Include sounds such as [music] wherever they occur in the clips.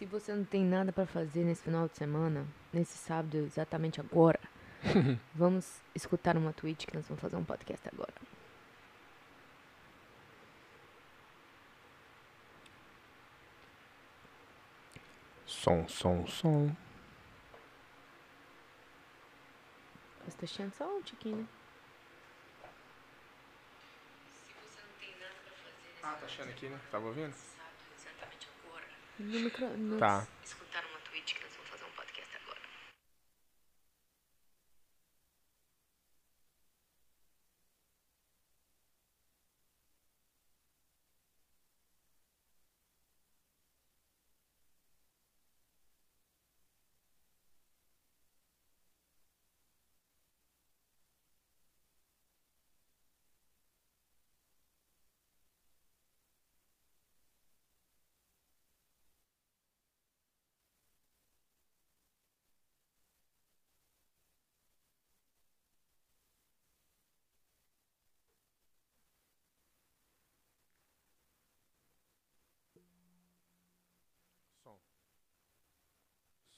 Se você não tem nada pra fazer nesse final de semana, nesse sábado, exatamente agora, [laughs] vamos escutar uma tweet que nós vamos fazer um podcast agora. Som, som, som. Você tá achando só um tiquinho, né? Ah, tá achando aqui, né? Tava ouvindo? No micro... Tá.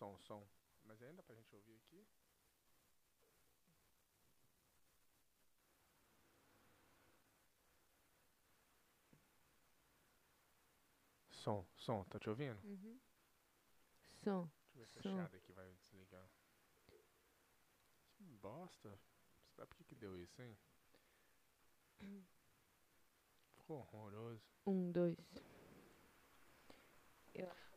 Som, som. Mas ainda pra gente ouvir aqui? Som, som, tá te ouvindo? Uhum. Som. Deixa eu ver se a Som. aqui vai desligar. Que bosta. Sabe por que que deu isso, hein? Ficou horroroso. Um, dois. Eu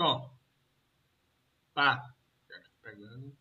Pronto. Pá. Pegando.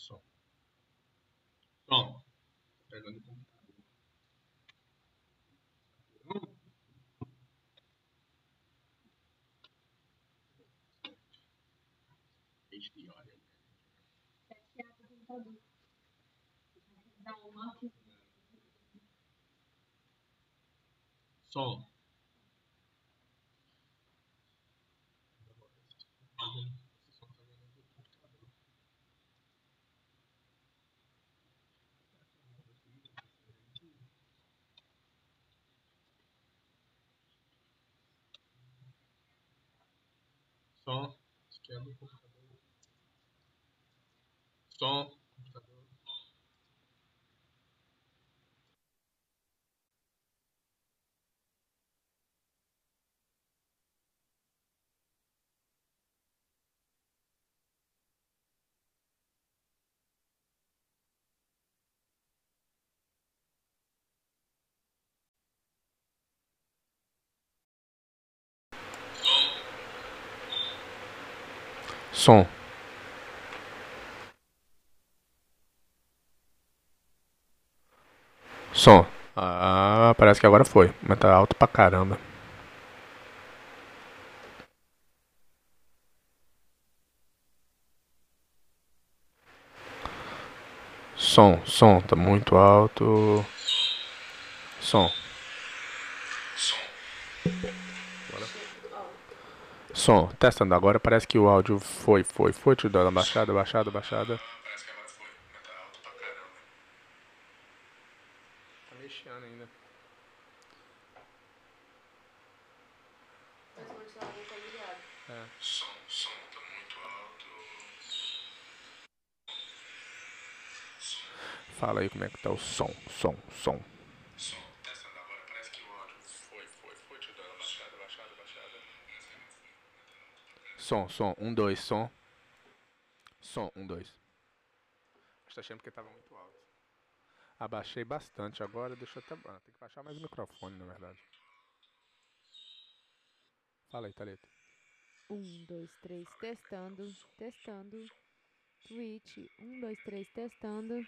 Som. Som. Pegando o. Som. 中。Som. Som. Ah, parece que agora foi. Mas tá alto pra caramba. Som, som, tá muito alto. Som. Som, testando agora, parece que o áudio foi, foi, foi, te dando baixada, baixada, baixada. Parece que agora foi, mas tá alto pra caramba. Tá mexendo ainda. É. Som, som, tá muito alto. Fala aí como é que tá o som, som, som. Som, testando agora, parece que o áudio foi, foi, foi, te dando baixada, baixada, baixada. Som, som, um, dois, som. Som, um, dois. Acho que tá achando porque tava muito alto. Abaixei bastante agora, deixa eu até. Ah, tem que baixar mais o microfone, na verdade. Fala aí, Thalita. Um, dois, três, testando, testando. Twitch, um, dois, três, testando.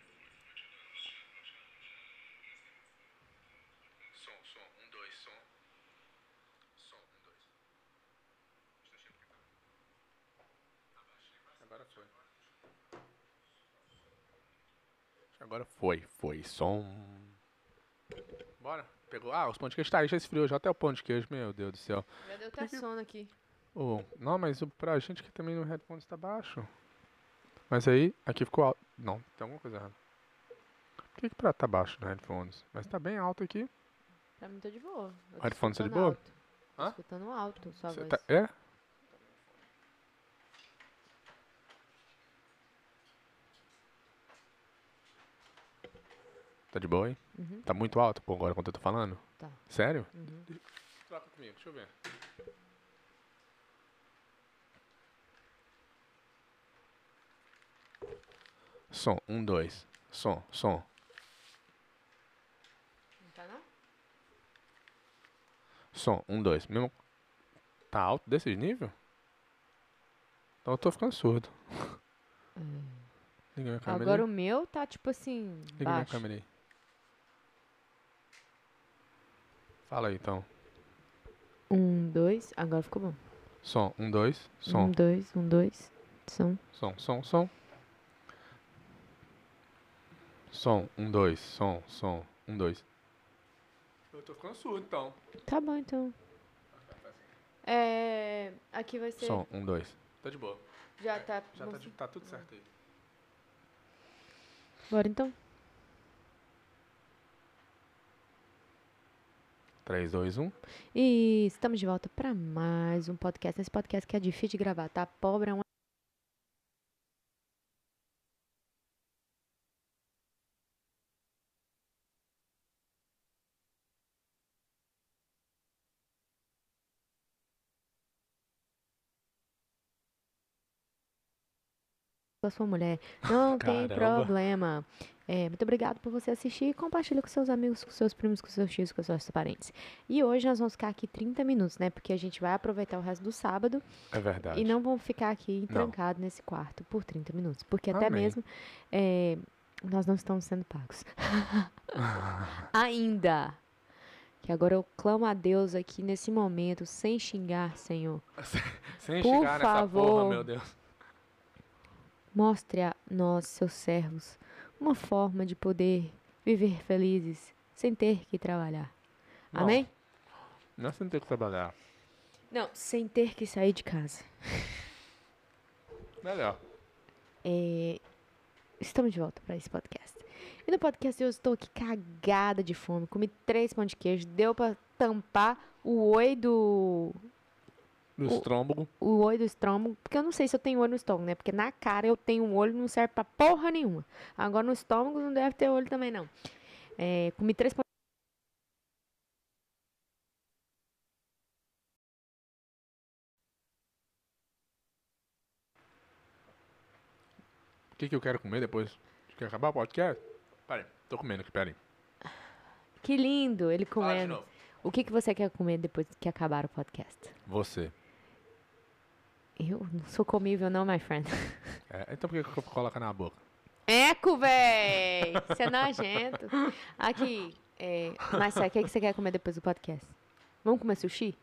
Som, som, um, dois, som. Som, um, dois. Está achando que tá? Abaixei bastante. Agora foi. Agora foi, foi. Som. Bora. Pegou. Ah, os pão de queijo tá aí, já esfriou já até o pão de queijo, meu Deus do céu. Já deu até sono aqui. Ô, não, mas o- pra gente que também no headphones tá baixo. Mas aí, aqui ficou alto. Não, tem alguma coisa errada. Por que, que pra tá baixo no headphones? Mas tá bem alto aqui. Pra mim tá de boa. Eu tô headphones tá de boa? alto. Tô Hã? escutando alto sua Cê voz. tá- é? Tá de boa, hein? Uhum. Tá muito alto pô, agora quando eu tô falando? Tá. Sério? Uhum. Troca comigo, deixa eu ver. Som, um, dois. Som, som. Não tá não? Som, um, dois. Mesmo. Tá alto desse nível? Então eu tô ficando surdo. Liga minha câmera Agora aí. o meu tá tipo assim, Liga minha baixo. câmera aí. Fala aí então. Um, dois, agora ficou bom. Som, um, dois. Som, Um, dois, um, dois. Som. som, som, som. Som, um, dois. Som, som, um, dois. Eu tô ficando surdo então. Tá bom então. É. Aqui vai ser. Som, um, dois. Tá de boa. Já tá. Já tá, de- tá tudo certo aí. Bora então. 3, 2, 1. E estamos de volta para mais um podcast. Esse podcast que é difícil de gravar, tá? Pobre é um. Com a sua mulher. Não tem problema. É, muito obrigado por você assistir e compartilha com seus amigos, com seus primos, com seus tios, com seus parentes. E hoje nós vamos ficar aqui 30 minutos, né? Porque a gente vai aproveitar o resto do sábado É verdade. e não vamos ficar aqui Não. trancados nesse quarto por 30 minutos. Porque até Amém. mesmo é, nós não estamos sendo pagos. [laughs] Ainda. Que agora eu clamo a Deus aqui nesse momento, sem xingar, Senhor. [laughs] Sem Por chegar nessa favor. porra, meu Deus. Mostre a nós, seus servos, uma forma de poder viver felizes sem ter que trabalhar. Não. Amém? Não sem ter que trabalhar. Não, sem ter que sair de casa. Melhor. É, Estamos de volta para esse podcast. E no podcast eu estou aqui cagada de fome. Comi três pão de queijo. Deu para tampar o oi do. Do O- estômago. O oi do estômago. Porque eu não sei se eu tenho olho no estômago, né? Porque na cara eu tenho um olho não serve pra porra nenhuma. Agora no estômago não deve ter olho também, não. É, comi três O que, que eu quero comer depois? Quer acabar o podcast? Peraí, tô comendo aqui, peraí. Que lindo ele comendo. O que, que você quer comer depois que acabar o podcast? Você. Eu não sou comível, não, my friend. [laughs] É, então por que coloco na boca? Eco, véi! Você é nojento. Aqui, é, Marcelo, o que, que você quer comer depois do podcast? Vamos comer sushi?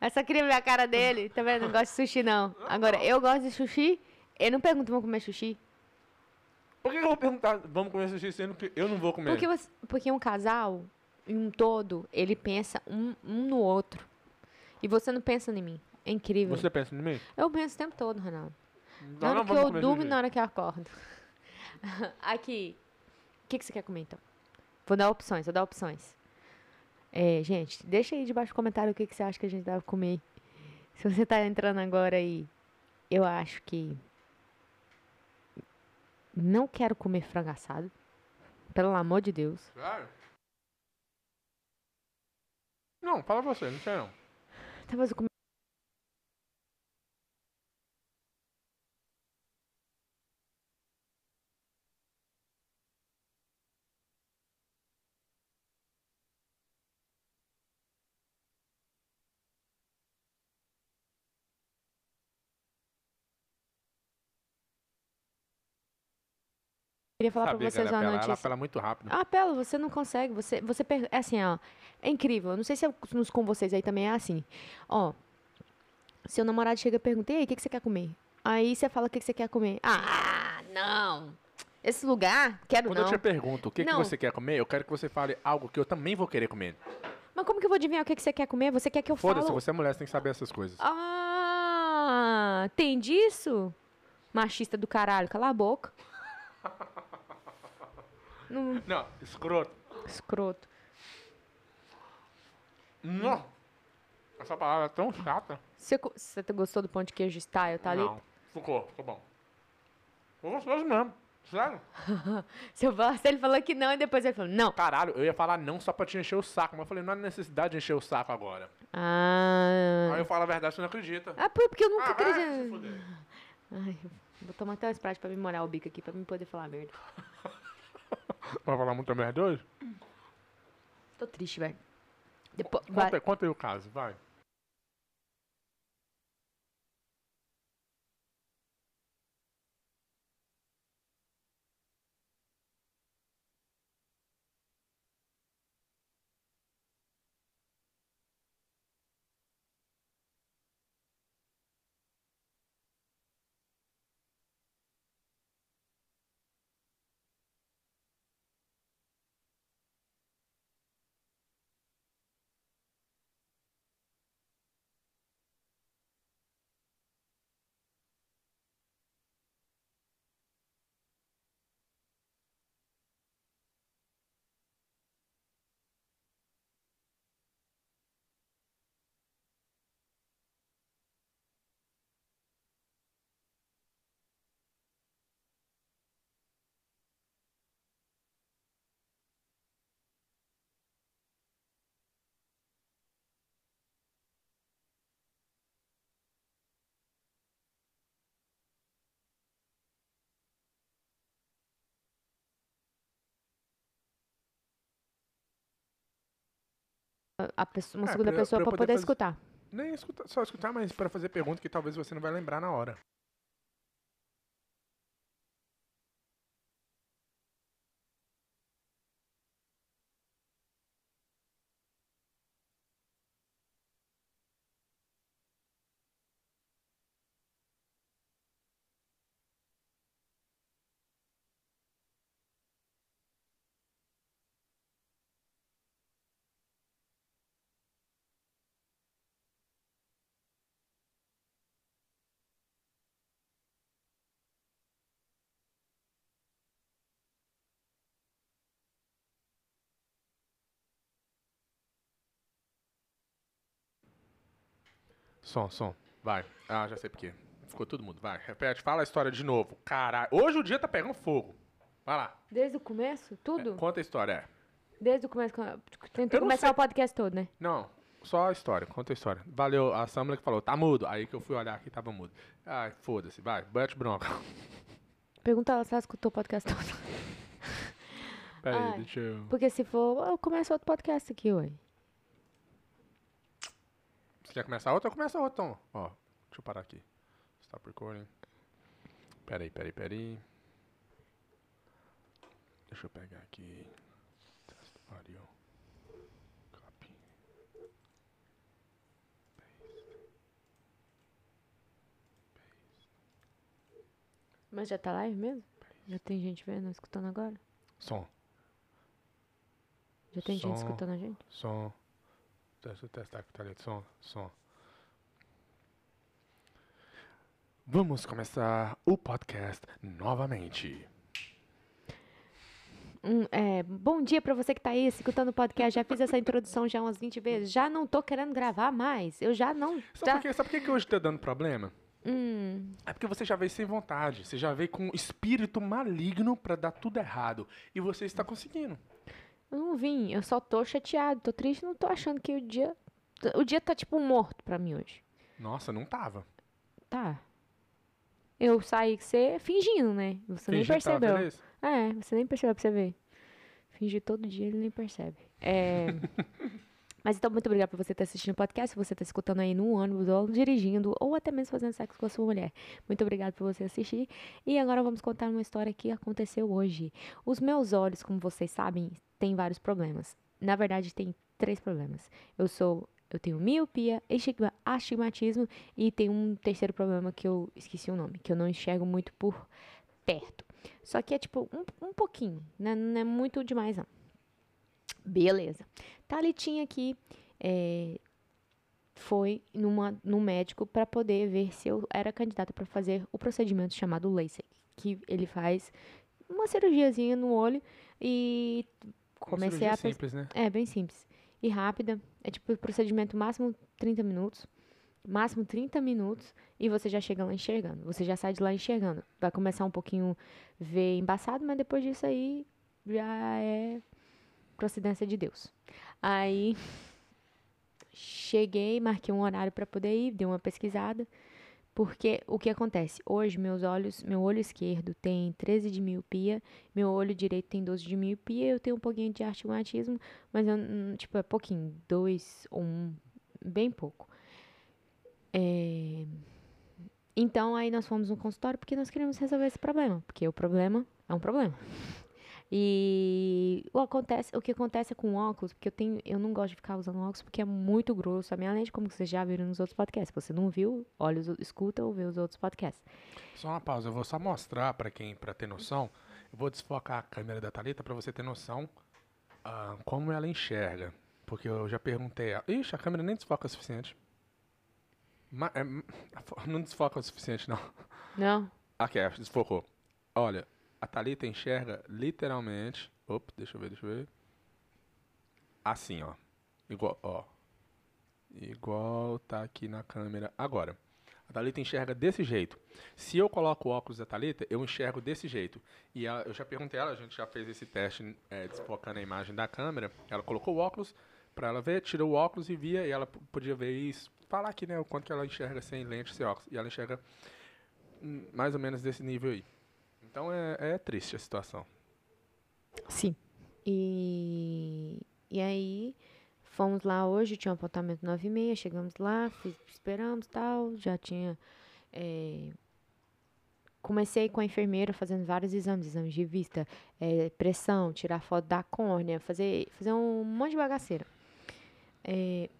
Essa queria ver a cara dele, tá vendo? Não gosta de sushi, não. Agora, eu gosto de sushi, eu não pergunto, vamos comer sushi? Por que que eu vou perguntar, vamos comer sushi sendo que eu não vou comer? Porque, você- porque um casal, em um todo, ele pensa um, um no outro. E você não pensa em mim. É incrível. Você pensa em mim? Eu penso o tempo todo, Ronaldo. Então Na hora que eu comer durmo e na hora que eu acordo. [laughs] Aqui. O que, que você quer comer, então? Vou dar opções, vou dar opções. É, gente, deixa aí debaixo do comentário o que, que você acha que a gente deve comer. Se você tá entrando agora aí, eu acho que. Não quero comer frango assado. Pelo amor de Deus. Claro. Não, fala você, não sei não. Talvez eu come... Queria falar que vocês uma notícia. ela apela muito rápido. Ah, Pelo, você não consegue. Você, você per- é assim, ó. É incrível. Eu não sei se é nos- com vocês aí também é assim. Ó, seu namorado chega e pergunta: e aí, o que, que você quer comer? Aí você fala o que, que você quer comer. Ah, não. Esse lugar, quero Quando não. eu te pergunto o que, que você quer comer, eu quero que você fale algo que eu também vou querer comer. Mas como que eu vou adivinhar o que, que você quer comer? Você quer que eu Foda-se, fale? você é mulher, você tem que saber essas coisas. Ah, tem disso? Machista do caralho, cala a boca. Não, Não, escroto. escroto. Não. Essa palavra é tão chata. Você, co- você gostou do pão de queijo style, tá ali? Não. Ficou, ficou bom. Ficou gostoso mesmo. Sério. [laughs] Se, eu falar- se ele falou que não e depois ele falou, não. Caralho, eu ia falar não só pra te encher o saco, mas eu falei, não há necessidade de encher o saco agora. Ah. Aí eu falo a verdade, você não acredita. Ah, por- porque eu nunca Ah, vai se acredito. fuder. Ai, vou tomar até um Sprite pra me molhar o bico aqui, pra mim poder falar merda. [laughs] Vai falar muita merda hoje? Tô triste, velho. Depois, vai. Conta, conta aí o caso, vai. Pessoa, uma É, segunda pra- pessoa pra poder poder escutar. Nem escutar, só escutar, mas pra fazer pergunta que talvez você não vai lembrar na hora. Som, som. Vai. Ah, já sei por quê. Ficou todo mundo. Vai, repete. Fala a história de novo. Caralho. Hoje o dia tá pegando fogo. Vai lá. Desde o começo? Tudo? Conta a história. É. Desde o começo. Tentou começar sei. o podcast todo, né? Não, só a história. Conta a história. Valeu. A Samla que falou, tá mudo. Aí que eu fui olhar aqui, tava mudo. Ai, foda-se. Vai, bate bronca. Pergunta ela se ela escutou o podcast todo. [laughs] Pera aí, Ai. deixa eu... Porque se for, eu começo outro podcast aqui, ué. Você quer começar outra? Começa outra, então. Ó, deixa eu parar aqui. Stop recording. Pera aí, pera aí, pera aí. Deixa eu pegar aqui. Test audio. Copy. Mas já tá live mesmo? Já tem gente vendo, escutando agora? Som, Já tem gente Som. escutando a gente? som. Deixa eu testar aqui, tá ligado? Som, som. Vamos começar o podcast novamente. Hum, é, bom dia pra você que tá aí escutando o podcast. Já fiz essa introdução já umas 20 vezes. Já não tô querendo gravar mais. Eu já não. Sabe Já... por quê? Sabe por que hoje tá dando problema? Hum, É porque você já veio sem vontade. Você já veio com um espírito maligno pra dar tudo errado. E você está conseguindo. Eu não vim. Eu só tô chateado. Tô triste. Não tô achando que o dia. O dia tá tipo morto pra mim hoje. Nossa, não tava. Tá. Eu saí que você fingindo, né? Você nem que tava percebeu. É, você nem percebeu pra você ver. Fingir todo dia, ele nem percebe. É... [laughs] Mas então, muito obrigada por você estar assistindo o podcast, se você está escutando aí no ônibus, ou dirigindo, ou até mesmo fazendo sexo com a sua mulher. Muito obrigada por você assistir. E agora vamos contar uma história que aconteceu hoje. Os meus olhos, como vocês sabem, têm vários problemas. Na verdade, tem três problemas. Eu sou... Eu tenho miopia, astigmatismo e tem um terceiro problema que eu esqueci o nome, que eu não enxergo muito por perto. Só que é tipo um, um pouquinho, né? Não é muito demais, não. Beleza. Thalitinha aqui é, foi numa, num médico para poder ver se eu era candidata para fazer o procedimento chamado LASIK, que ele faz uma cirurgiazinha no olho e comecei a simples, né? é bem simples e rápida. É tipo procedimento máximo 30 minutos. Máximo 30 minutos e você já chega lá enxergando. Você já sai de lá enxergando. Vai começar um pouquinho ver embaçado, mas depois disso aí já é procedência de Deus. Aí [laughs] cheguei, marquei um horário para poder ir, dei uma pesquisada. Porque o que acontece? Hoje, meus olhos, meu olho esquerdo tem 13 de miopia, meu olho direito tem 12 de miopia, eu tenho um pouquinho de astigmatismo, mas eu, não- tipo, é pouquinho, dois ou um, bem pouco. É, Então, aí nós fomos no consultório porque nós queríamos resolver esse problema, porque o problema é um problema. E o, acontece, o que acontece com óculos, porque eu, tenho, eu não gosto de ficar usando óculos porque é muito grosso a minha lente, como vocês já viram nos outros podcasts. Se você não viu, olha, os- escuta ou vê os outros podcasts. Só uma pausa, eu vou só mostrar pra quem, para ter noção. Eu vou desfocar a câmera da Thalita pra você ter noção ah, como ela enxerga. Porque eu já perguntei. a- Ixi, a câmera nem desfoca o suficiente. Ma- é, [laughs] não desfoca o suficiente, não. Não? Aqui, é, desfocou. Olha, a Thalita enxerga literalmente. Opa, deixa eu ver, deixa eu ver. Assim, ó. Igual, ó. Igual tá aqui na câmera agora. A Thalita enxerga desse jeito. Se eu coloco o óculos da Thalita, eu enxergo desse jeito. E ela- eu já perguntei a ela, a gente já fez esse teste é, desfocando a imagem da câmera. Ela colocou o óculos pra ela ver, tirou o óculos e via, e ela podia ver isso. Falar aqui, né, o quanto que ela enxerga sem lente, sem óculos. E ela enxerga hum, mais ou menos desse nível aí. Então é, é triste a situação. Sim. E, e aí, fomos lá hoje, tinha um apontamento 9 e meia, chegamos lá, fiz- esperamos tal, já tinha... é, comecei com a enfermeira fazendo vários exames, exames de vista, é, pressão, tirar foto da córnea, fazer, fazer um monte de bagaceira. É,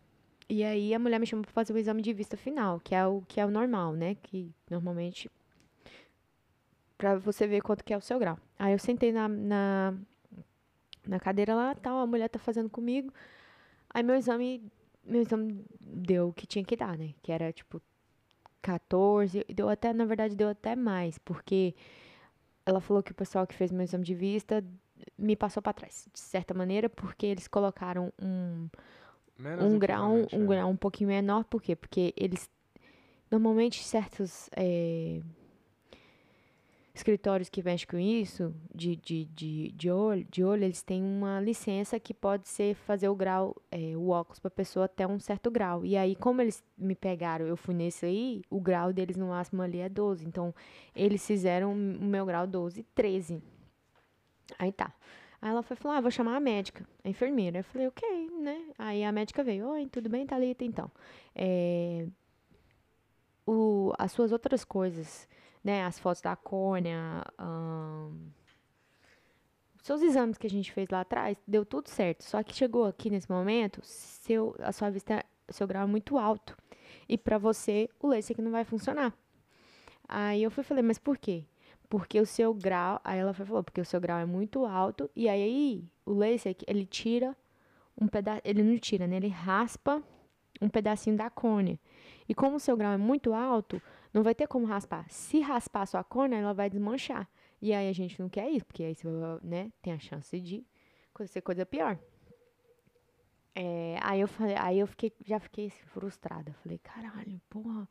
e aí a mulher me chamou para fazer o exame de vista final, que é o que é o normal, né? Que normalmente para você ver quanto que é o seu grau. Aí eu sentei na, na, na cadeira lá, tal, a mulher tá fazendo comigo. Aí meu exame, meu exame deu o que tinha que dar, né? Que era tipo 14, deu até, na verdade, deu até mais, porque ela falou que o pessoal que fez meu exame de vista me passou para trás, de certa maneira, porque eles colocaram um, Menos um grau, um é. grau um pouquinho menor, por quê? Porque eles normalmente certos eh, escritórios que mexem com isso, de, de, de, de, olho, de olho, eles têm uma licença que pode ser fazer o grau, eh, o óculos para pessoa até um certo grau. E aí, como eles me pegaram, eu fui nesse aí, o grau deles no máximo ali é 12. Então, eles fizeram o meu grau 12, 13. Aí tá. Aí ela foi falar, ah, vou chamar a médica, a enfermeira. Eu falei, ok, né? Aí a médica veio, oi, tudo bem, Thalita? Então, é, o, as suas outras coisas, né? As fotos da córnea, ahn, seus exames que a gente fez lá atrás, deu tudo certo. Só que chegou aqui nesse momento, seu, a sua vista, seu grau é muito alto. E para você, o LASIK não vai funcionar. Aí eu fui falei, mas por quê? Porque o seu grau, aí ela falou, porque o seu grau é muito alto, e aí o LASIK, ele tira um pedaço, ele não tira, né? Ele raspa um pedacinho da córnea. E como o seu grau é muito alto, não vai ter como raspar. Se raspar a sua córnea, ela vai desmanchar. E aí a gente não quer isso, porque aí você né, tem a chance de acontecer coisa pior. É, aí eu falei, aí eu fiquei, já fiquei assim, frustrada. Falei, caralho, porra.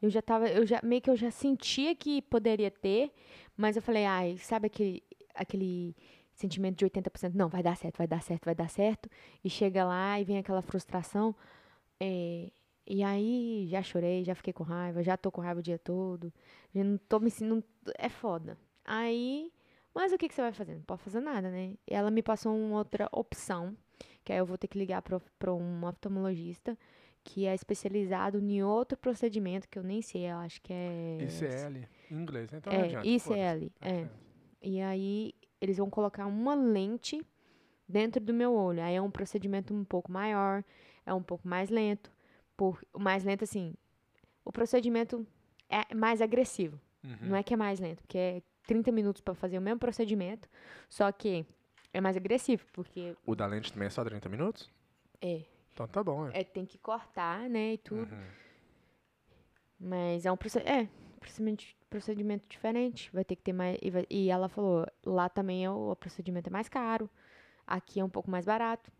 Eu já tava, eu já meio que eu já sentia que poderia ter, mas eu falei, ai, sabe aquele aquele sentimento de 80%, não, vai dar certo, vai dar certo, vai dar certo, e chega lá e vem aquela frustração. é, e aí já chorei, já fiquei com raiva, já tô com raiva o dia todo, já não tô me sentindo, é foda. Aí, mas o que que você vai fazer? Não pode fazer nada, né? E ela me passou uma outra opção, que aí eu vou ter que ligar para um oftalmologista que é especializado em outro procedimento que eu nem sei, eu acho que é ICL, em inglês, então não É, adianta. ICL, tá é. certo. E aí eles vão colocar uma lente dentro do meu olho. Aí é um procedimento um pouco maior, é um pouco mais lento. Por, mais lento assim, o procedimento é mais agressivo. Uhum. Não é que é mais lento, porque é 30 minutos pra fazer o mesmo procedimento, só que é mais agressivo, porque O da lente também é só 30 minutos? é, Então tá bom, é. é tem que cortar, né, e tudo. Uhum. Mas é um proce- é, procedimento, procedimento diferente. Vai ter que ter mais. E, vai- e ela falou, lá também é o, o procedimento é mais caro. Aqui é um pouco mais barato.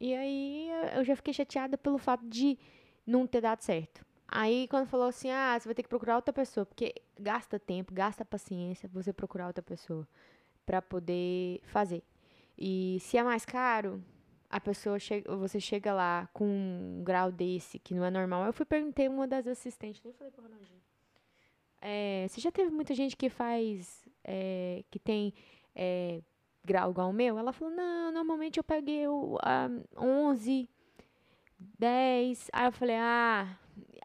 E aí eu já fiquei chateada pelo fato de não ter dado certo. Aí quando falou assim, ah, você vai ter que procurar outra pessoa, porque gasta tempo, gasta paciência você procurar outra pessoa pra poder fazer. E se é mais caro, a pessoa chega, você chega lá com um grau desse que não é normal. Eu fui perguntei uma das assistentes, nem falei pro Ronaldinho. É, você já teve muita gente que faz, é, que tem é, grau igual o meu? Ela falou, não, normalmente eu peguei o ah, 11, 10. Aí eu falei, ah,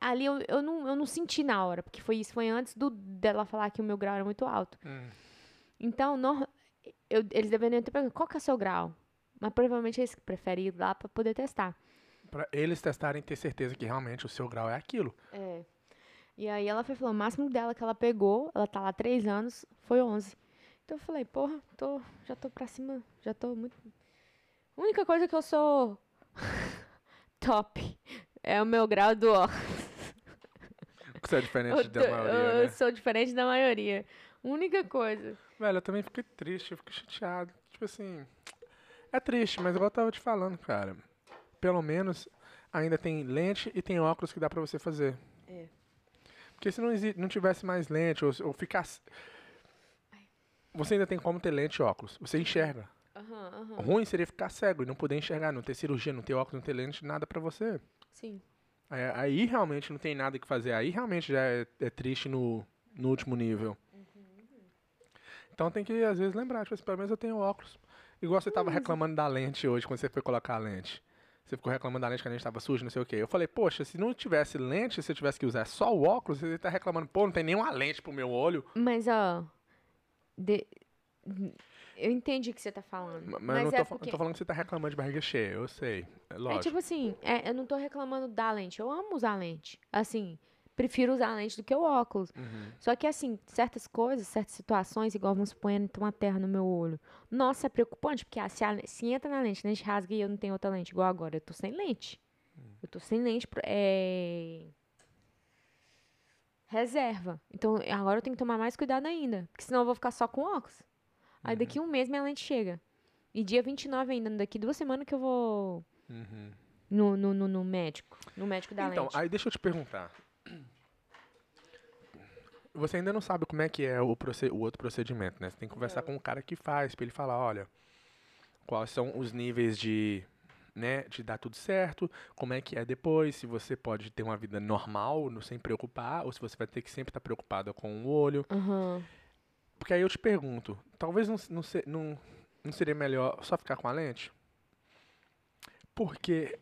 ali eu, eu, não, eu não senti na hora, porque foi isso, foi antes do, dela falar que o meu grau era muito alto. Hum. Então, nor- eu- eles deveriam ter perguntado, qual que é o seu grau? Mas provavelmente eles preferem ir lá pra poder testar. Pra eles testarem e ter certeza que realmente o seu grau é aquilo. É. E aí ela foi falou, o máximo dela que ela pegou, ela tá lá há três anos, foi 11. Então eu falei, porra, tô, já tô pra cima, já tô muito... A única coisa que eu sou [laughs] top é o meu grau do óculos. [laughs] Você é diferente Eu, da tô- maioria, eu né? sou diferente da maioria. Única coisa. Velho, eu também fiquei triste, eu fiquei chateado. Tipo assim, é triste, mas igual eu tava te falando, cara. Pelo menos ainda tem lente e tem óculos que dá pra você fazer. É. Porque se não, não tivesse mais lente, ou, ou ficasse. Você ainda tem como ter lente e óculos. Você enxerga. Aham, aham. Ruim seria ficar cego e não poder enxergar, não ter cirurgia, não ter óculos, não ter lente, nada pra você. Sim. Aí, aí realmente não tem nada que fazer. Aí realmente já é, é triste no, no último nível. Então tem que, às vezes, lembrar, tipo assim, pelo menos eu tenho óculos. Igual você tava reclamando da lente hoje, quando você foi colocar a lente. Você ficou reclamando da lente que a lente tava suja, não sei o quê. Eu falei, poxa, se não tivesse lente, se eu tivesse que usar só o óculos, você tá reclamando, pô, não tem nenhuma lente pro meu olho. Mas, ó. De- Eu entendi o que você tá falando. Mas, Mas, eu não tô, é fa- porque... tô falando que você tá reclamando de barriga cheia, eu sei. É É lógico. tipo assim, é, eu não tô reclamando da lente. Eu amo usar lente. Assim, prefiro usar lente do que o óculos. Uhum. Só que, assim, certas coisas, certas situações, igual vamos supor, tem uma terra no meu olho. Nossa, é preocupante, porque ah, se, a- se entra na lente, a lente rasga e eu não tenho outra lente, igual agora, eu tô sem lente. Eu tô sem lente, pro- é... Reserva. Então, agora eu tenho que tomar mais cuidado ainda, porque senão eu vou ficar só com óculos. Aí daqui um mês minha lente chega. E dia 29 ainda, daqui duas semanas que eu vou Uhum. no, no, no, no médico. No médico da Então, lente. aí deixa eu te perguntar. [clears throat] Você ainda não sabe como é que é o, o outro procedimento, né? Você tem que conversar com o cara que faz, pra ele falar, olha, quais são os níveis de, né, de dar tudo certo, como é que é depois, se você pode ter uma vida normal, sem preocupar, ou se você vai ter que sempre estar preocupada com o olho. Aham. Porque aí eu te pergunto, talvez não, não, se- não, não seria melhor só ficar com a lente? Porque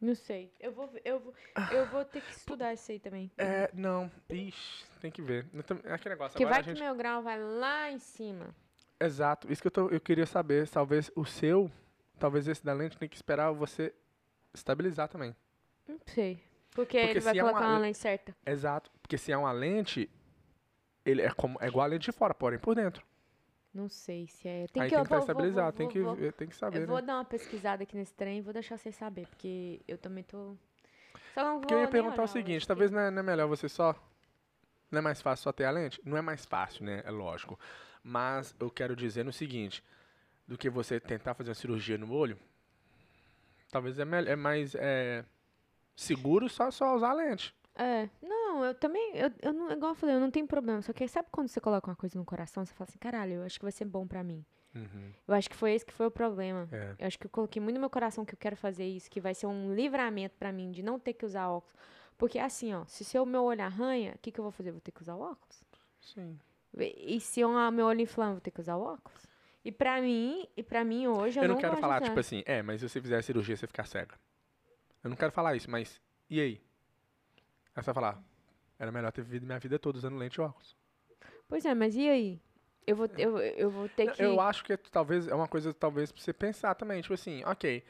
Não sei. Eu vou, eu, vou, eu vou ter que estudar isso aí também. É, não. Ixi, tem que ver. É aquele negócio. Porque vai gente... que meu grau vai lá em cima. Exato. Isso que eu, tô, eu queria saber. Talvez o seu, talvez esse da lente, tem que esperar você estabilizar também. Não sei. Porque, Porque ele vai é colocar uma- uma lente certa. Exato. Porque se é uma lente, ele é, como, é igual a lente de fora, porém por dentro. Não sei se é. Tem Aí que, tem que estar vou- vou- estabilizado. vou- tem, que, vou- tem que saber, Eu vou né? dar uma pesquisada aqui nesse trem e vou deixar vocês saber, porque eu também tô. Só não Porque eu vou ia perguntar olhar o seguinte, talvez não é, não é melhor você só... Não é mais fácil só ter a lente? Não é mais fácil, né? É lógico. Mas eu quero dizer no seguinte, do que você tentar fazer uma cirurgia no olho, talvez é, mel- é mais é, seguro só, só usar a lente. É, não, eu também, eu, eu não, igual eu falei, eu não tenho problema. Só que sabe quando você coloca uma coisa no coração, você fala assim, caralho, eu acho que vai ser bom pra mim. Uhum, Eu acho que foi esse que foi o problema. é. Eu acho que eu coloquei muito no meu coração que eu quero fazer isso, que vai ser um livramento pra mim de não ter que usar óculos. Porque assim, ó, se o meu olho arranha, o que, que eu vou fazer? Vou ter que usar o óculos. Sim. E se o meu olho inflama, eu vou ter que usar o óculos. E pra mim, e pra mim hoje, eu, Eu, não quero gosto de falar, tipo assim, é, mas se você fizer a cirurgia, você ficar cega. Eu não quero falar isso, mas e aí? Aí você vai falar, era melhor ter vivido minha vida toda usando lente e óculos. Pois é, mas e aí? Eu vou, eu, eu vou ter que. Eu acho que é, talvez é uma coisa talvez pra você pensar também, tipo assim, ok.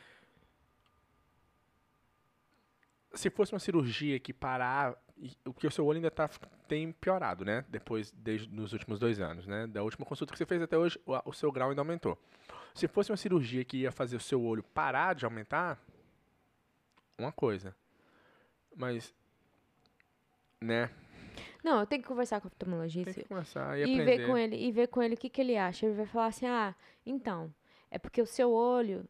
Se fosse uma cirurgia que parar, o que o seu olho ainda tá, tem piorado, né? Depois, desde nos últimos dois anos, né? Da última consulta que você fez até hoje, o, o seu grau ainda aumentou. Se fosse uma cirurgia que ia fazer o seu olho parar de aumentar, uma coisa. Mas, né? Não, eu tenho que conversar com o Tem oftalmologista que começar e, e aprender. ver com ele e ver com ele o que, que ele acha. Ele vai falar assim: "Ah, então, é porque o seu olho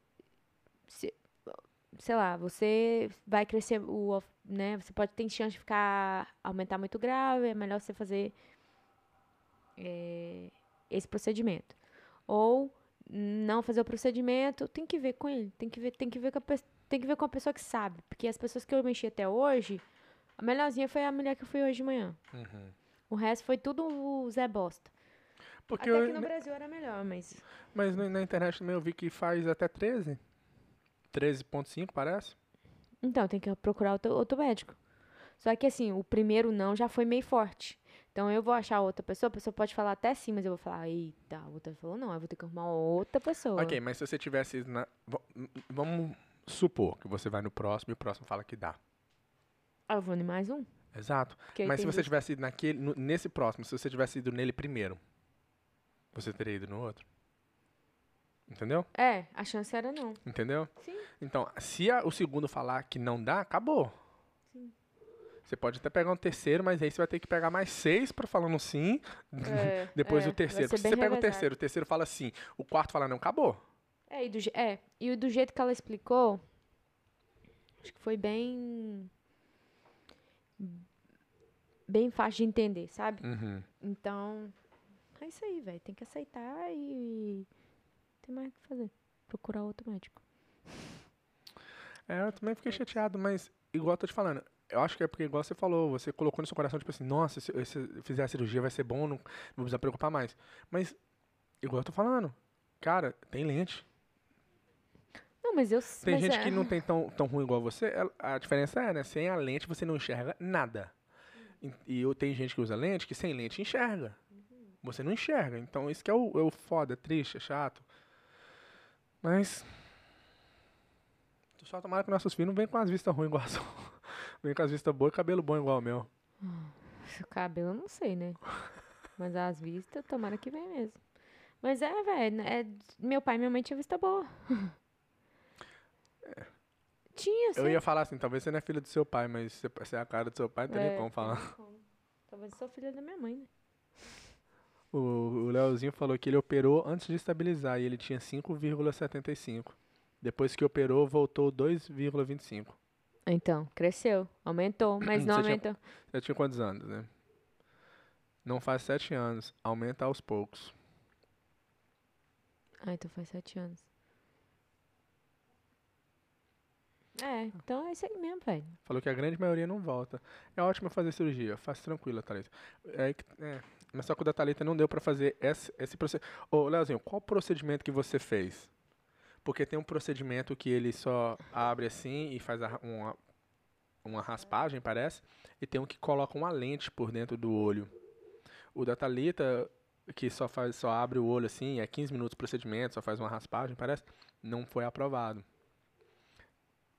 se- sei lá, você vai crescer o, né, você pode ter chance de ficar aumentar muito grave, é melhor você fazer é, esse procedimento. Ou não fazer o procedimento, tem que ver com ele, tem que ver, tem que ver com a, tem que ver com a pessoa que sabe, porque as pessoas que eu mexi até hoje, a melhorzinha foi a mulher que eu fui hoje de manhã. Uhum. O resto foi tudo o Zé Bosta. Porque Até eu- que no Brasil era melhor, mas. Mas na na internet também eu vi que faz até 13. 13.5, parece. Então, tem que procurar outro, outro médico. Só que assim, o primeiro não já foi meio forte. Então eu vou achar outra pessoa, a pessoa pode falar até sim, mas eu vou falar, eita, a outra falou, não, eu vou ter que arrumar outra pessoa. Ok, mas se você tivesse. Na, vamos supor que você vai no próximo e o próximo fala que dá. Ah, eu vou em mais um? Exato. Porque Mas se você tivesse ido naquele, no- nesse próximo, se você tivesse ido nele primeiro, você teria ido no outro. Entendeu? É, a chance era não. Entendeu? Sim. Então, se a- o segundo falar que não dá, acabou. Sim. Você pode até pegar um terceiro, mas aí você vai ter que pegar mais seis pra falar no sim. É, [laughs] Depois é, o terceiro. Se você bem pega o revezado. terceiro, o terceiro fala sim, o quarto fala não, acabou. É, e do, é, e do jeito que ela explicou, acho que foi bem. Bem fácil de entender, sabe? Uhum. Então, é isso aí, velho. Tem que aceitar e. Tem mais o que fazer. Procurar outro médico. É, eu também fiquei chateado, mas igual eu tô te falando, eu acho que é porque, igual você falou, você colocou no seu coração, tipo assim, nossa, se eu, fizer a cirurgia vai ser bom, não, não vou precisar preocupar mais. Mas, igual eu tô falando, cara, tem lente. Não, mas eu. Tem mas gente é- que não [laughs] tem tão, tão ruim igual você, a diferença é, né, sem a lente você não enxerga nada. E, e eu tenho gente que usa lente que sem lente enxerga. Você não enxerga, então isso que é o, é o foda, é triste, é chato. Mas... Só tomara que nossos filhos não venham com as vistas ruins igual a sua. [laughs] Vem com as vistas boas e cabelo bom igual o meu. O cabelo eu não sei, né? Mas as vistas, tomara que vem mesmo. Mas é, velho, é, meu pai e minha mãe tinham vista boa. Tinha, sim. Eu ia falar assim, talvez você não é filho do seu pai, mas você, é a cara do seu pai, não tem nem É, como falar. tem como. Talvez eu sou filha da minha mãe, né? O, o Leozinho falou que ele operou antes de estabilizar e ele tinha 5,75. Depois que operou, voltou 2,25. Então, cresceu, aumentou, [clears throat] mas não Você tinha- aumentou. Você tinha quantos anos, né? Não faz 7 anos, aumenta aos poucos. Ah, então faz sete anos. É, então é isso aí mesmo, velho. Falou que a grande maioria não volta. É ótimo fazer cirurgia, faz tranquilo, Thalita. É, que- é, mas só que o da Thalita não deu pra fazer esse, esse procedimento. Ô, Leozinho, qual procedimento que você fez? Porque tem um procedimento que ele só abre assim e faz a- uma, uma raspagem, parece. E tem um que coloca uma lente por dentro do olho. O da Thalita, que só, faz, só abre o olho assim, é 15 minutos de procedimento, só faz uma raspagem, parece, não foi aprovado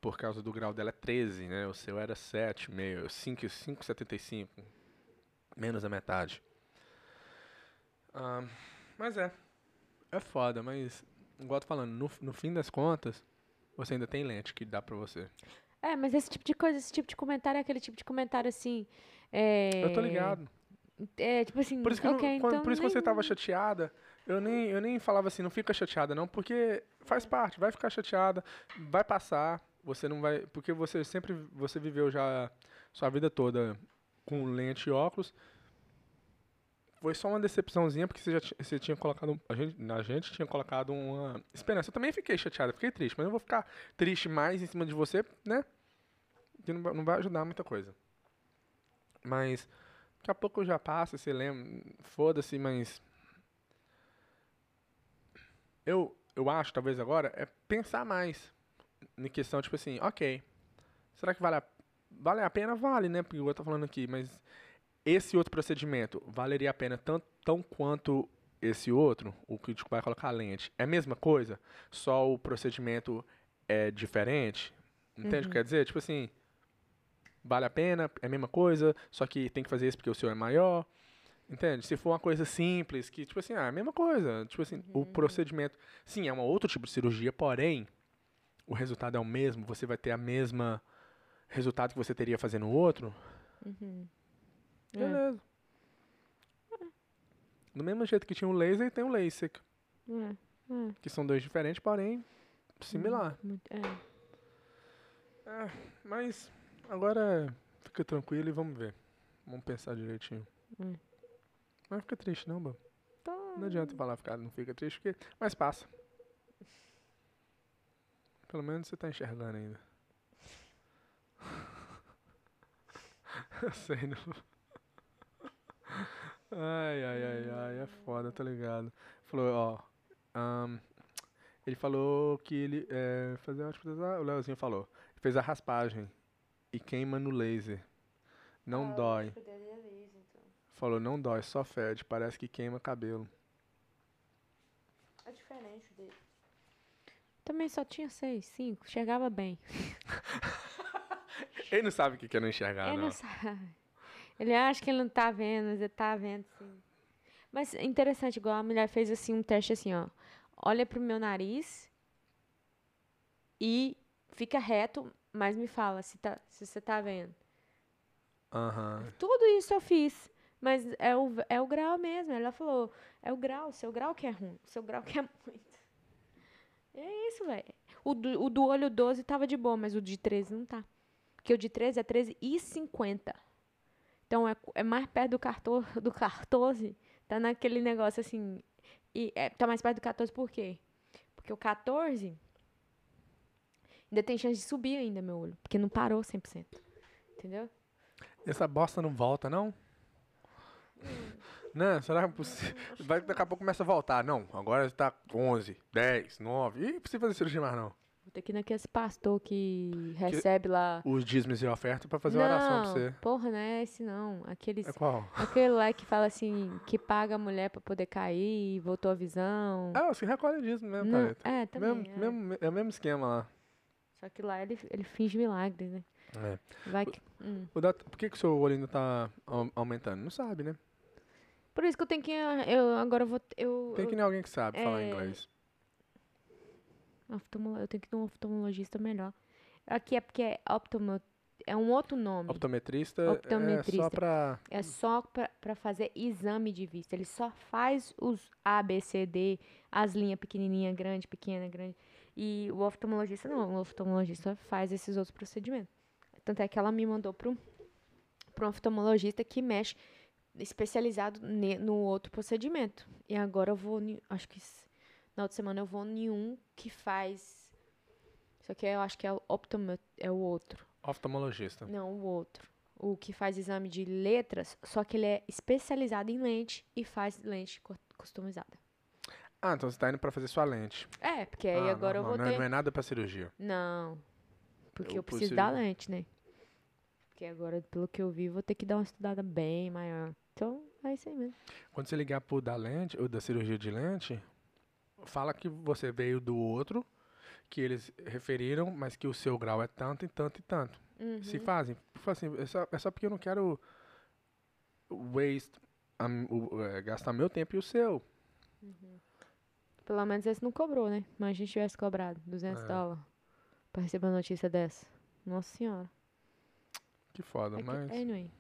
por causa do grau dela é 13, né? O seu era 7,5, 5, 5,75. Menos da metade. Ah, mas é. É foda, mas, igual eu tô falando, no, no fim das contas, você ainda tem lente que dá pra você. É, mas esse tipo de coisa, esse tipo de comentário é aquele tipo de comentário assim. É, Eu tô ligado. É, tipo assim, Por isso que, ok, não- quando- então por isso que nem- você tava chateada, eu nem, eu nem falava assim, não fica chateada não, porque faz parte, vai ficar chateada, vai passar, você não vai, porque você sempre, você viveu já sua vida toda com lente e óculos, foi só uma decepçãozinha, porque você já você tinha colocado, a gente, a gente tinha colocado uma esperança. Eu também fiquei chateada, fiquei triste, mas eu vou ficar triste mais em cima de você, né? Que não, não vai ajudar muita coisa. Mas daqui a pouco já passa, você lembra, foda-se, mas eu eu acho talvez agora é pensar mais em questão tipo assim, OK. Será que vale a, vale a pena? Vale, né? Porque eu tô falando aqui, mas esse outro procedimento valeria a pena tanto tão quanto esse outro, o que tipo, vai colocar a lente. É a mesma coisa, só o procedimento é diferente. Entende o que quer dizer? Tipo assim, vale a pena, é a mesma coisa, só que tem que fazer isso porque o seu é maior. Entende? Se for uma coisa simples, que, tipo assim, ah, é a mesma coisa. Tipo assim, o procedimento. Sim, é um outro tipo de cirurgia, porém, o resultado é o mesmo, você vai ter a mesma resultado que você teria fazendo o outro. Uhum. É. Beleza. Do mesmo jeito que tinha o laser, tem o LASIK. É, é, Que são dois diferentes, porém, similar. muito- é. É, mas agora fica tranquilo e vamos ver. Vamos pensar direitinho. Hum. Não fica triste não, Bam. Tá. Não adianta falar ficar, não fica triste, porque... mas passa. Pelo menos você tá enxergando ainda. [laughs] Eu sei, não. Ai, ai, ai, ai, é foda, tá ligado? Falou, ó. ahn, ele falou que ele é, fazer tipo, o Leozinho falou. Fez a raspagem e queima no laser. Não dói. Falou, não dói, só fede, parece que queima cabelo. É diferente dele. Também só tinha seis, cinco. Chegava bem. [laughs] Ele não sabe o que que é não enxergar, ele não. não sabe. Ele acha que ele não tá vendo, mas ele tá vendo, sim. Mas é interessante, igual a mulher fez assim um teste assim, ó. Olha pro meu nariz e fica reto, mas me fala se, tá, se você tá vendo. Aham. Tudo isso eu fiz. Mas é o, é o grau mesmo. Ela falou, é o grau, seu grau que é ruim. Seu grau que é [laughs] muito. É isso, velho. O do, o do olho 12 tava de boa, mas o de 13 não tá. Porque o de 13 é 13,50. Então é, é mais perto do, 14, [laughs] do 14. Tá naquele negócio assim. E é, tá mais perto do 14 por quê? Porque o 14 ainda tem chance de subir ainda meu olho. Porque não parou 100%. Entendeu? Essa bosta não volta, não? Não, será que é possível? Vai, daqui a pouco começa a voltar. Não, agora tá 11, 10, 9. Ih, não precisa fazer cirurgia mais, não. Vou ter que ir naquele pastor que recebe lá. Os dízimos e oferta pra fazer uma oração pra não, você. porra, não é esse não. Aqueles, É qual? aquele lá que fala assim, que paga a mulher pra poder cair, voltou a visão. Ah, você recolhe dízimo mesmo, Não, Thalita. é, também. Mesmo, é. mesmo- é o mesmo esquema lá. Só que lá ele, ele finge milagres, né? É. Vai que. hum. O Por que, que o seu olho ainda tá au- aumentando? Não sabe, né? Por isso que eu tenho que. ir, Eu agora vou. Eu, Tem que ir em alguém que sabe falar é, inglês. Eu, tenho que ir num oftalmologista melhor. Aqui é porque é optomo, é um outro nome. Optometrista, é só Optometrista. pra... É só para fazer exame de vista. Ele só faz os A, B, C, D, as linhas pequenininha, grande, pequena, grande. E o oftalmologista não. O oftalmologista faz esses outros procedimentos. Tanto é que ela me mandou para um, pra oftalmologista que mexe especializado ne- no outro procedimento. E agora eu vou, acho que na outra semana eu vou em um que faz. Só que eu acho que é o optomet, é o outro. Oftalmologista. Não, o outro. O que faz exame de letras, só que ele é especializado em lente e faz lente customizada. Ah, então você tá indo pra fazer sua lente. É, porque aí Ah, agora eu normal. vou não, é- ter. não é nada pra cirurgia. Não. Porque Eu eu preciso da lente, né? Porque agora, pelo que eu vi, vou ter que dar uma estudada bem maior. Então, é isso aí mesmo. Quando você ligar pro da lente, ou da cirurgia de lente, fala que você veio do outro, que eles referiram, mas que o seu grau é tanto e tanto e tanto. Uhum. Se fazem, assim, é só, é só porque eu não quero waste, o- é, gastar meu tempo e o seu. Pelo menos esse não cobrou, né? Mas a gente tivesse cobrado 200 É. dólares pra receber uma notícia dessa. Nossa senhora. Que foda, É que, mas... anyway,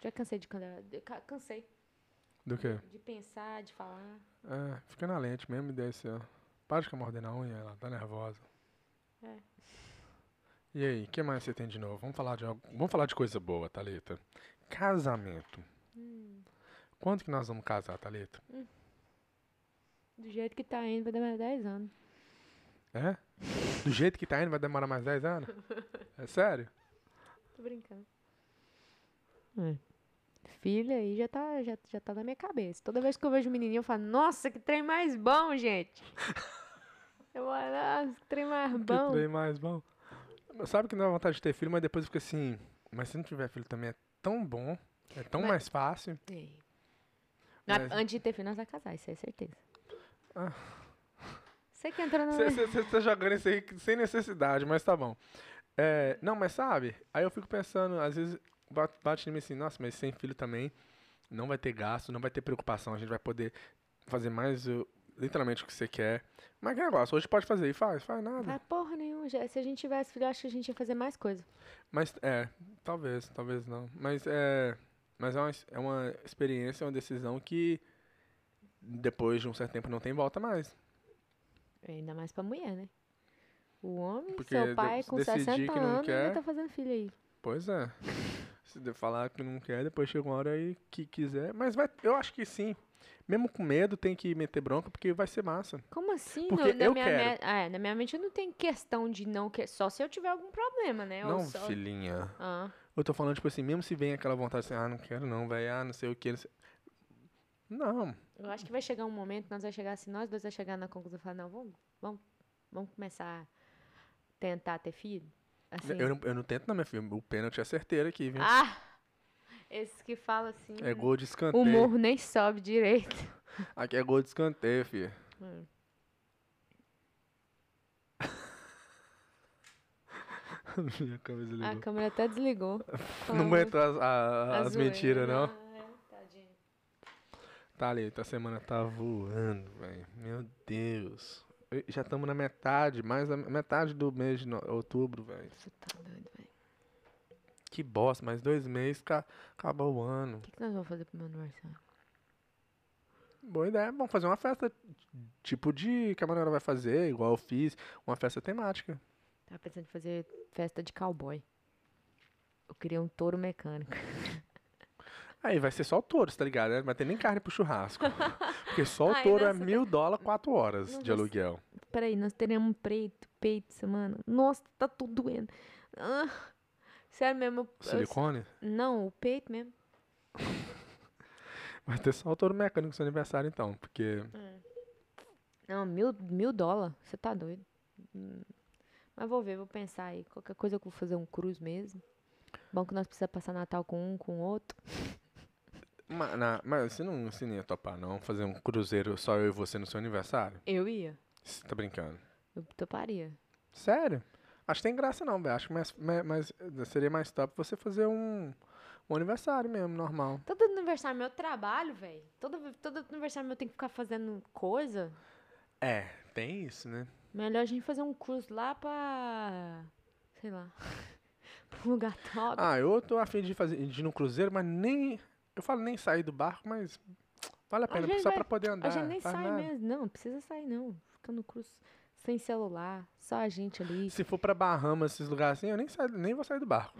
já cansei de cantar. de- ca- Cansei Do que? de pensar, de falar. É, fica na lente mesmo e desce, ó. Para de ficar mordendo a unha, ela tá nervosa. É. E aí, o que mais você tem de novo? Vamos falar de, algo- vamos falar de coisa boa, Thalita. Casamento. Hum. Quando que nós vamos casar, Thalita? Do jeito que tá indo, vai demorar 10 anos. É? Do jeito que tá indo, vai demorar mais 10 anos? [laughs] É sério? Tô brincando. É. Filha aí já tá, já, já tá na minha cabeça. Toda vez que eu vejo um menininho, eu falo, nossa, que trem mais bom, gente. [laughs] eu falo, nossa, que trem mais Que bom. trem mais bom. Sabe que não dá vontade de ter filho, mas depois fica assim. Mas se não tiver filho também é tão bom, é tão Mas- mais fácil. É. Mas- Antes de ter filho, nós vamos casar, isso é certeza. Ah. Você que entrou na... Você tá jogando isso aí sem necessidade, mas tá bom. É, não, mas sabe, aí eu fico pensando, às vezes bate, bate em mim assim, nossa, mas sem filho também não vai ter gasto, não vai ter preocupação, a gente vai poder fazer mais uh, literalmente o que você quer. Mas que negócio, hoje pode fazer e faz, faz nada. Ah, porra nenhuma. já- Se a gente tivesse filho, acho que a gente ia fazer mais coisa. Mas é, talvez, talvez não. Mas é, mas é uma, é uma experiência, uma decisão que depois de um certo tempo não tem volta mais. Ainda mais pra mulher, né? O homem, Porque seu pai de- com decidir 60 que não anos quer- ainda tá fazendo filho aí. Pois é. Se de- falar que não quer, depois chega uma hora aí que quiser. Mas vai, eu acho que sim. Mesmo com medo, tem que meter bronca, porque vai ser massa. Como assim? Porque No- na eu minha quero. me- é, na minha mente não tem questão de não querer. Só se eu tiver algum problema, né? Não, só- filhinha. Ah, Eu tô falando, tipo assim, mesmo se vem aquela vontade assim, ah, não quero não, velho, ah, não sei o que. Não, sei... não, eu acho que vai chegar um momento, nós vai chegar assim, nós dois vai chegar na conclusão e falar, não, vamos, vamos, vamos começar a tentar ter filho. Assim. eu, não, eu não tento não, minha filha. O pênalti é certeiro aqui, viu? Ah! Esses que falam assim. é gol de escanteio. o morro nem sobe direito. [laughs] Aqui é gol de escanteio, filha. Hum. [laughs] Minha câmera desligou. A câmera até desligou. [laughs] Não aguentou as, a- a as zoeira, mentiras, não? é, tadinho. Tá ali, tua semana tá voando, velho. Meu Deus. Já estamos na metade, mais da metade do mês de no- outubro, velho. Você tá doido, velho. Que bosta, mais dois meses, ca- acabou o ano. O que, que nós vamos fazer pro meu aniversário? Boa ideia, vamos fazer uma festa tipo de que a Manuela vai fazer, igual eu fiz, uma festa temática. Tava pensando em fazer festa de cowboy. Eu queria um touro mecânico. [laughs] Aí vai ser só o touro, tá ligado? Não vai ter nem carne pro churrasco. [laughs] Porque só o Ai, touro é nossa, mil dólares, quatro horas Nossa. de aluguel. Peraí, nós teremos um peito, peito semana. Nossa, tá tudo doendo. Ah, sério mesmo. eu- eu- Silicone? não, o peito mesmo. [laughs] Vai ter só o touro mecânico no seu aniversário, então. Porque. Não, mil, mil dólares. Você tá doido. Hum, Mas vou ver, vou pensar aí. Qualquer coisa eu vou fazer um cruz mesmo. Bom que nós precisamos passar Natal com um, com o outro. Mas, na- mas você não, você não ia topar, não? Fazer um cruzeiro só eu e você no seu aniversário? Eu ia. Você tá brincando? Eu toparia. Sério? Acho que tem graça, não, velho. Acho que mais, mais, mais- seria mais top você fazer um, um aniversário mesmo, normal. Todo aniversário meu eu trabalho, velho. Todo, todo aniversário meu tem que ficar fazendo coisa. É, tem isso, né? Melhor a gente fazer um cruise lá pra. Sei lá. [laughs] pra um lugar top. Ah, eu tô afim de, fazer, de ir no cruzeiro, mas nem. Eu falo nem sair do barco, mas vale a pena, gente só vai- pra poder andar. a gente nem sai nada. mesmo. Não, não precisa sair, não. Fica no cruise sem celular. Só a gente ali. Se for pra Bahamas, esses lugares assim, eu nem, saio, nem vou sair do barco.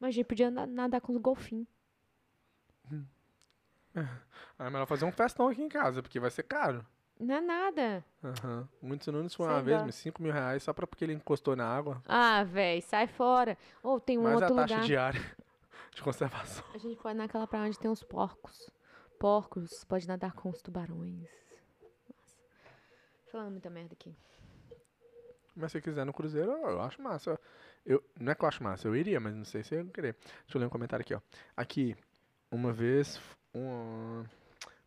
Mas a gente podia andar- nadar com os golfinhos. Aí é melhor fazer um festão aqui em casa, porque vai ser caro. Não é nada. Aham. Muitos foi Sei uma vez, lá. uns 5 mil reais, só pra porque ele encostou na água. Ah, velho, sai fora. Ou tem um mais a outro taxa lugar. diária de conservação. A gente pode naquela praia onde tem os porcos. Porcos, pode nadar com os tubarões. Nossa. Falando muita merda aqui. Mas se quiser no cruzeiro, eu acho massa. Eu, não é que eu acho massa, eu iria, mas não sei se eu ia querer. Deixa eu ler um comentário aqui, ó. Aqui, uma vez, uma,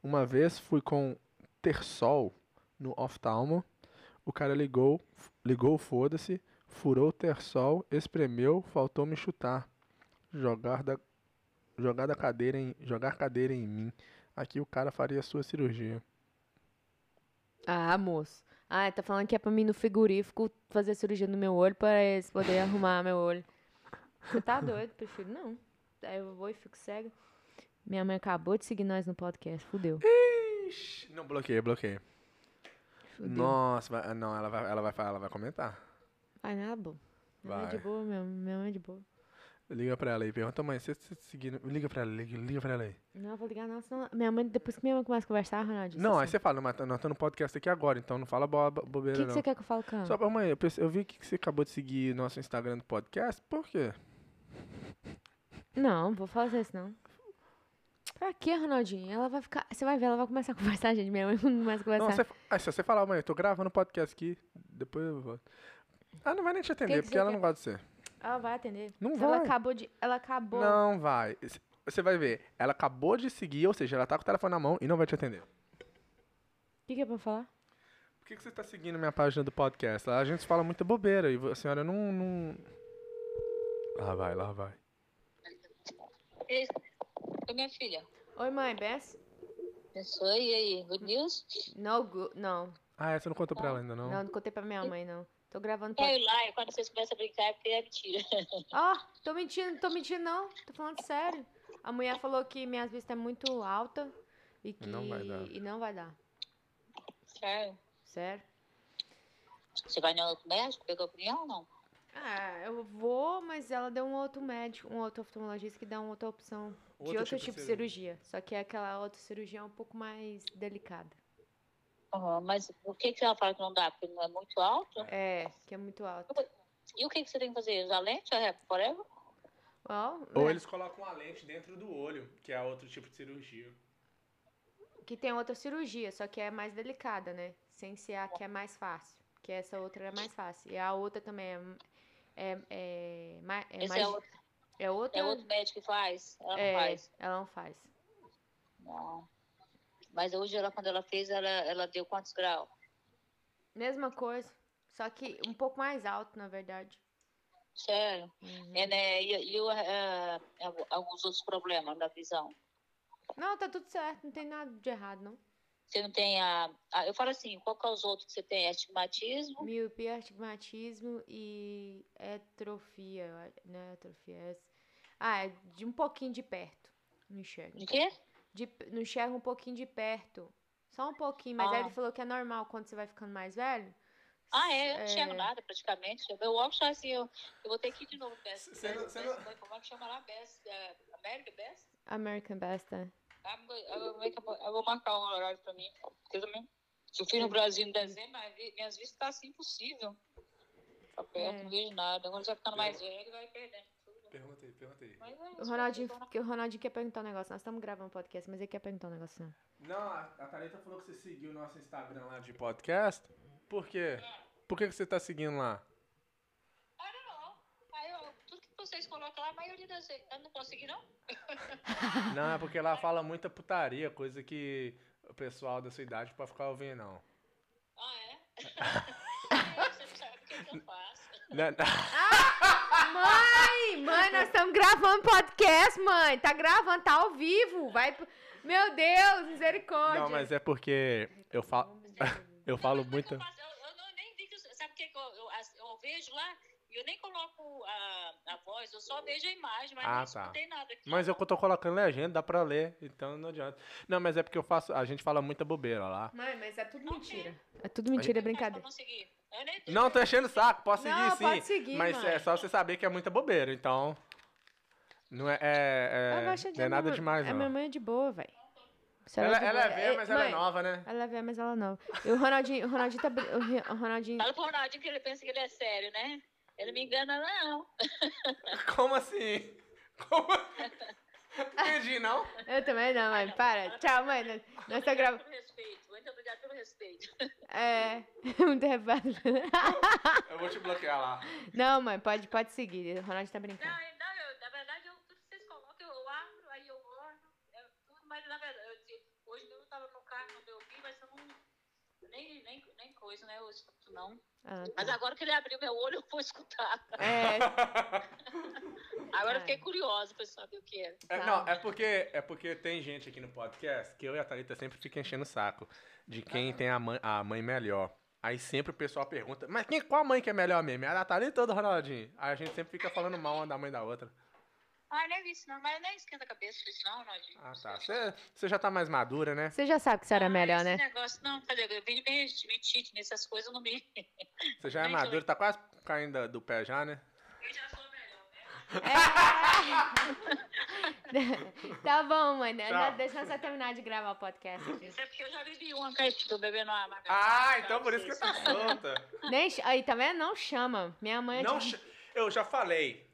uma vez fui com Tersol no oftalmo. O cara ligou, ligou, foda-se, furou o Tersol, espremeu, faltou me chutar. Jogar da, jogar da cadeira em, jogar cadeira em mim. Aqui o cara faria a sua cirurgia. Ah, moço. Ah, tá falando que é pra mim no frigorífico fazer cirurgia no meu olho pra eles poderem arrumar meu olho. Você tá doido? Prefiro não. Aí eu vou e fico cega. Minha mãe acabou de seguir nós no podcast. Fudeu. Ixi, não bloqueia, bloqueia. Fudeu. Nossa, vai- não, ela vai, ela vai, ela vai comentar. Vai nada, bom. Minha mãe é de Vai. boa, minha, minha mãe é de boa. Liga pra ela aí, pergunta, mãe, você tá seguindo. Liga pra ela, liga, liga pra ela aí. Não, vou ligar não, senão... Minha mãe, depois que minha mãe começa a conversar, Ronaldinho... Não, aí assim, você fala, mas nós estamos no podcast aqui agora, então não fala bo O bobeira que, que não. você quer que eu fale com ela? Só pra mãe, eu, pense- eu vi que você acabou de seguir nosso Instagram do podcast, por quê? Não, vou fazer isso não. Pra quê, Ronaldinho? Ela vai ficar... Você vai ver, ela vai começar a conversar, gente. Minha mãe [laughs] começa a conversar. Não, você, ah, se você falar, mãe, eu tô gravando podcast aqui, depois eu vou. Ah, não vai nem te atender, que porque você ela quer? não gosta de você. Ela vai atender. Não Ela vai. acabou de... Ela acabou... Não vai. Você vai ver, ela acabou de seguir, ou seja, ela tá com o telefone na mão e não vai te atender. O que, que é pra falar? Por que, que você tá seguindo minha página do podcast? Lá a gente fala muita bobeira e a senhora não. não... Lá vai, lá vai. Oi, minha filha. Oi, mãe, Bess? Abençoe. E aí, good news? No, não. Ah, essa não contou pra ela ainda, não? Não, não contei pra minha mãe, não. Tô gravando É, podcast. e lá, e quando vocês começam a brincar, é porque é mentira. [laughs] Ó, tô mentindo, tô mentindo não. Tô falando sério. A mulher falou que minhas vistas é muito alta e que Não vai dar. e não vai dar. Sério? Sério? Você vai no outro médico, pegou opinião ou não? Ah, eu vou, mas ela deu um outro médico, um outro oftalmologista que dá uma outra opção de Outro outro tipo de tipo de cirurgia. cirurgia. Só que aquela outra cirurgia é um pouco mais delicada. Mas o que, que ela fala que não dá? Porque não é muito alto? É, que é muito alta. E o que, que você tem que fazer? Usar lente ou é forever? Ou né, eles colocam uma lente dentro do olho, que é outro tipo de cirurgia. que tem outra cirurgia, só que é mais delicada, né? Sem ser a que é mais fácil. Que essa outra é mais fácil. E a outra também é, é, é, é Esse mais. é, outro, é outra. é outro médico que faz? Ela não é, faz? ela não faz. Não. Mas hoje, ela, quando ela fez, ela, ela deu quantos graus? Mesma coisa. Só que um pouco mais alto, na verdade. Sério? Uhum. É, né? E, e é, alguns outros problemas da visão? Não, tá tudo certo, não tem nada de errado, não. Você não tem a, a- Eu falo assim, qual que é os outros que você tem? Astigmatismo? Miopia, astigmatismo e atrofia. Não é atrofia, é... Ah, é de um pouquinho de perto. Não enxerga. De quê? De, não enxerga um pouquinho de perto. Só um pouquinho, mas aí Ah. ele falou que é normal quando você vai ficando mais velho. Ah, é? Eu não É. enxergo nada praticamente. Meu óculos tá assim, eu, eu vou ter que ir de novo. Best, Você não- Best, você Best, não- como é que chama lá? Best, é, America Best? American Best, é. Ah, eu, vou marcar um horário pra mim. Porque eu também. Se eu fui no Brasil em dezembro, minhas vistas tá assim impossível. Tá perto, É. não vejo nada. Quando você vai ficando mais velho, ele vai perdendo. Mas é O isso, Ronaldinho, eu tô- que o Ronaldinho quer perguntar um negócio. Nós estamos gravando podcast, mas ele quer perguntar um negócio. Não. Não, a, a Thalita falou que você seguiu o nosso Instagram lá de podcast. Por quê? Por que, que você tá seguindo lá? Ah, não, não. Aí, tudo que vocês colocam lá, a maioria das vezes. Eu não consegui, não? [laughs] Não, é porque lá fala muita putaria, coisa que o pessoal da sua idade pode ficar ouvindo, não. Ah, é? Aí [laughs] [laughs] você não sabe o que, que eu faço. Né- Mãe, mãe, nós estamos gravando podcast, mãe. Tá gravando, tá ao vivo. Vai. pro- Meu Deus, misericórdia. Não, mas é porque eu falo, [laughs] eu falo Não, muito. Eu, faço- eu- eu não- nem vi que. Sabe o que, eu, eu, vejo lá? E eu nem coloco a, a voz, eu só vejo a imagem, mas Ah, não tá. escutei nada aqui. Mas eu tô colocando legenda, dá pra ler, então não adianta. Não, mas é porque eu faço, a gente fala muita bobeira lá. Mãe, mas é tudo mentira. É tudo mentira, é brincadeira. conseguir? Eu nem Não, tô enchendo o saco, posso seguir Não, sim. pode seguir, mas mãe. é só você saber que é muita bobeira, então. Não é, é, é, não é nada demais, A minha não. mãe é de boa, velho. Ela, ela é boa- velha, mas ela é mãe, nova, né? Ela é velha, mas ela é nova. E o Ronaldinho, o Ronaldinho tá. O Ronaldinho. Fala pro Ronaldinho que ele pensa que ele é sério, né? Ele me engana, não. [laughs] Como assim? Como? [laughs] Entendi, não? Eu também não, mãe. Para. Tchau, mãe. Nós, tá gravando. Muito obrigado pelo respeito. É. [laughs] Muito reparo. Eu vou te bloquear lá. Não, mãe, pode, pode seguir. O Ronaldinho tá brincando. Não, não eu, na verdade, eu, tudo que vocês colocam, eu abro, aí eu olho, é tudo, mas na verdade, eu, di- hoje eu tava no carro quando eu vi, mas eu não. Nem, nem coisa, né? Eu escuto não. Ah, tá. Mas agora que ele abriu meu olho, eu vou escutar. É. [laughs] Agora eu Ah. fiquei curiosa pra saber o que. É, Tá. não, é porque, é porque tem gente aqui no podcast que eu e a Thalita sempre ficam enchendo o saco de quem tem a mãe, a mãe melhor. Aí sempre o pessoal pergunta, mas quem, qual mãe que é melhor mesmo? É a Thalita ou do Ronaldinho? Aí a gente sempre fica falando mal uma da mãe da outra. Ah, nem vi isso não, mas nem esquenta a cabeça isso não, Ronaldinho. Ah, tá. Você você já tá mais madura, né? Você já sabe que a senhora é melhor, esse né? negócio, não, cadê? Eu vim bem mentite nessas coisas, eu não me. [laughs] Você já é madura, tá quase caindo do pé já, né? Eu já sou melhor, né? [laughs] tá bom, mãe. né? Deixa eu só terminar de gravar o podcast aqui. Isso é porque eu já bebi uma caipira, tô bebendo uma margarita. Ah, então por isso que tá solta. Nem, aí, tá vendo? Não chama. Minha mãe é Não, ch- eu já falei.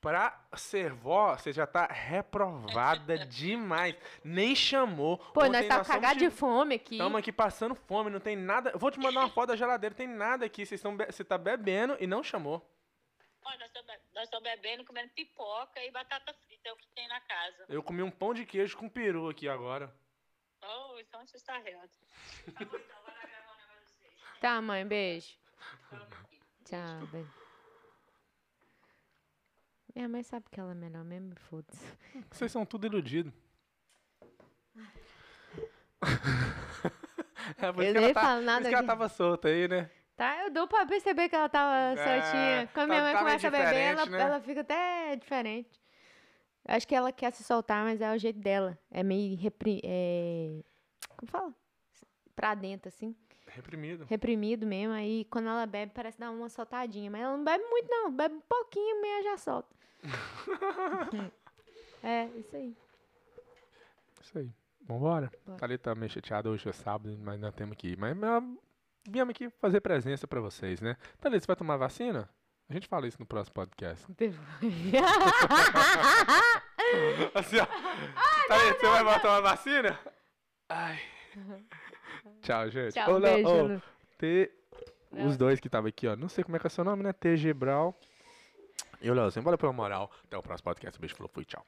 Pra ser vó, você já tá reprovada [laughs] demais. Nem chamou. Pô, nós tá cagados de fome aqui. Estamos aqui passando fome, não tem nada. Vou te mandar uma foto da geladeira, tem nada aqui. Estão be- Você tá bebendo e não chamou. Olha, nós estamos estamos bebendo, comendo pipoca e batata frita, é o que tem na casa. Eu comi um pão de queijo com peru aqui agora. Oh, então você está reto. Tá, mãe, beijo. Tchau, beijo. Minha mãe sabe que ela é melhor mesmo, foda-se. [laughs] Vocês são tudo iludidos. [laughs] é por Eu isso que ela, nem tá, falo por nada isso que ela aqui. tava solta aí, né? Tá, eu dou pra perceber que ela tava soltinha. Quando minha tá- mãe começa a beber, ela, né? ela fica até diferente. Eu Acho que ela quer se soltar, mas é o jeito dela. É meio repri... É... Como fala? Pra dentro, assim. Reprimido. Reprimido mesmo. Aí quando ela bebe, parece dar uma soltadinha. Mas ela não bebe muito, não. Bebe um pouquinho, meio já solta. [laughs] é, isso aí. Isso aí. Vambora. Bora. Tá ali tá meio chateada hoje é sábado, mas nós temos que ir. Mas viemos aqui fazer presença pra vocês, né? Thalita, você vai tomar vacina? A gente fala isso no próximo podcast. [laughs] Assim, ó. Thalita, você vai tomar vacina? Ai. [laughs] Tchau, gente. Tchau, Léo, beijo. ô, Lu. T... Léo. Os dois que estavam aqui, ó. Não sei como é que é seu nome, né? TG Brau. E o Leozinho, bora pela moral. Até o próximo podcast. Beijo, falou, fui, tchau.